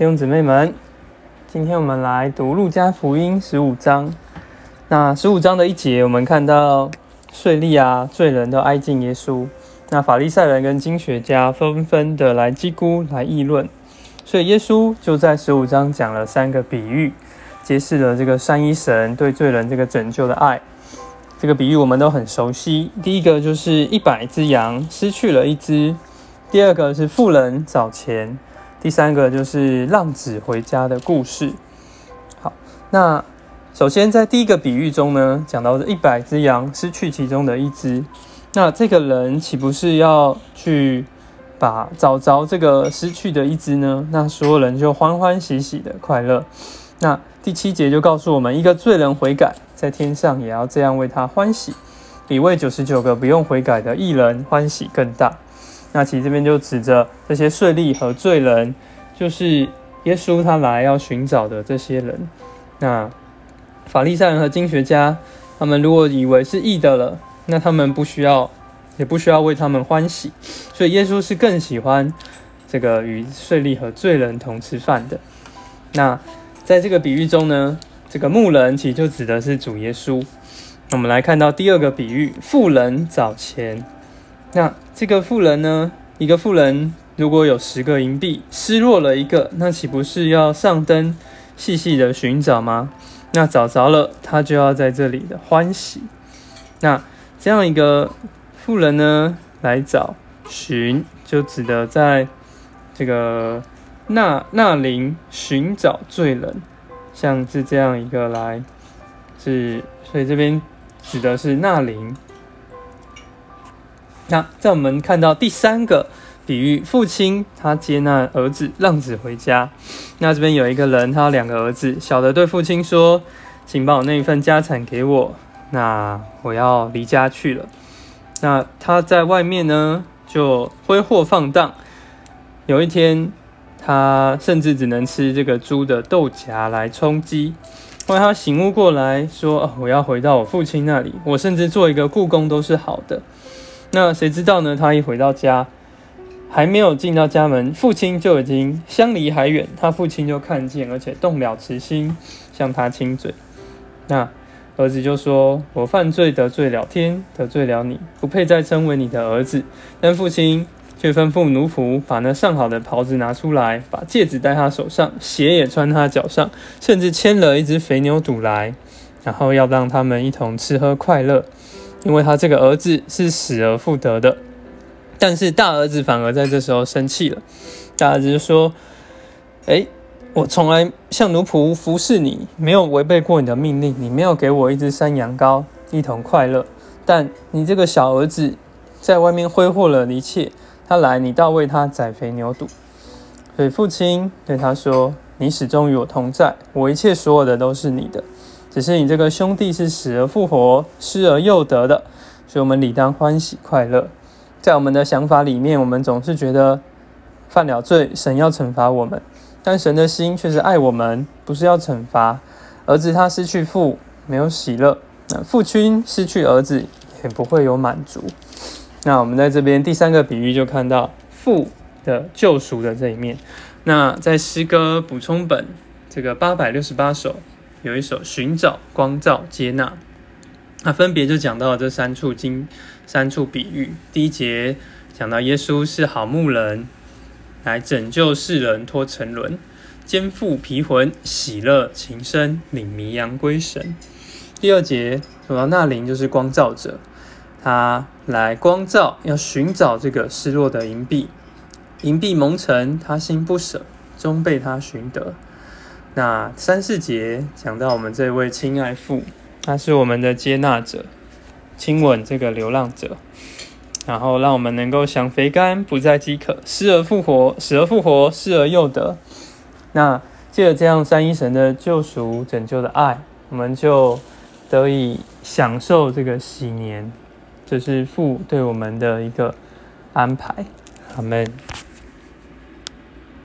弟兄姊妹们，今天我们来读路加福音十五章。那十五章的一节，我们看到税吏啊、罪人都挨近耶稣。那法利赛人跟经学家纷纷的来击估、来议论。所以耶稣就在十五章讲了三个比喻，揭示了这个三一神对罪人这个拯救的爱。这个比喻我们都很熟悉。第一个就是一百只羊失去了一只，第二个是富人找钱。第三个就是浪子回家的故事。好，那首先在第一个比喻中呢，讲到这一百只羊失去其中的一只，那这个人岂不是要去把找着这个失去的一只呢？那所有人就欢欢喜喜的快乐。那第七节就告诉我们，一个罪人悔改，在天上也要这样为他欢喜，比为九十九个不用悔改的艺人欢喜更大。那其实这边就指着这些税吏和罪人，就是耶稣他来要寻找的这些人。那法利赛人和经学家，他们如果以为是义的了，那他们不需要，也不需要为他们欢喜。所以耶稣是更喜欢这个与税吏和罪人同吃饭的。那在这个比喻中呢，这个牧人其实就指的是主耶稣。那我们来看到第二个比喻，富人找钱。那这个富人呢？一个富人如果有十个银币，失落了一个，那岂不是要上灯细细的寻找吗？那找着了，他就要在这里的欢喜。那这样一个富人呢，来找寻，就指的在这个那那林寻找罪人，像是这样一个来，是所以这边指的是那林。那在我们看到第三个比喻，父亲他接纳儿子浪子回家。那这边有一个人，他有两个儿子，小的对父亲说：“请把我那一份家产给我，那我要离家去了。”那他在外面呢，就挥霍放荡。有一天，他甚至只能吃这个猪的豆荚来充饥。后来他醒悟过来说：“哦，我要回到我父亲那里，我甚至做一个故宫都是好的。”那谁知道呢？他一回到家，还没有进到家门，父亲就已经相离还远。他父亲就看见，而且动了慈心，向他亲嘴。那儿子就说：“我犯罪得罪了天，得罪了你，不配再称为你的儿子。”但父亲却吩咐奴仆把那上好的袍子拿出来，把戒指戴他手上，鞋也穿他脚上，甚至牵了一只肥牛犊来，然后要让他们一同吃喝快乐。因为他这个儿子是死而复得的，但是大儿子反而在这时候生气了。大儿子就说：“哎，我从来像奴仆服侍你，没有违背过你的命令，你没有给我一只山羊羔一同快乐。但你这个小儿子在外面挥霍了一切，他来你倒为他宰肥牛肚。所以父亲对他说：你始终与我同在，我一切所有的都是你的。”只是你这个兄弟是死而复活、失而又得的，所以我们理当欢喜快乐。在我们的想法里面，我们总是觉得犯了罪，神要惩罚我们；但神的心却是爱我们，不是要惩罚。儿子他失去父，没有喜乐；那父亲失去儿子，也不会有满足。那我们在这边第三个比喻就看到父的救赎的这一面。那在诗歌补充本这个八百六十八首。有一首寻找光照接纳，那分别就讲到了这三处经三处比喻。第一节讲到耶稣是好牧人，来拯救世人脱沉沦，肩负疲魂，喜乐情深，领迷羊归神。第二节说到那灵就是光照者，他来光照，要寻找这个失落的银币，银币蒙尘，他心不舍，终被他寻得。那三四节讲到我们这位亲爱父，他是我们的接纳者，亲吻这个流浪者，然后让我们能够享肥甘，不再饥渴，失而复活，死而复活，失而又得。那借着这样三一神的救赎、拯救的爱，我们就得以享受这个喜年，这是父对我们的一个安排。阿门。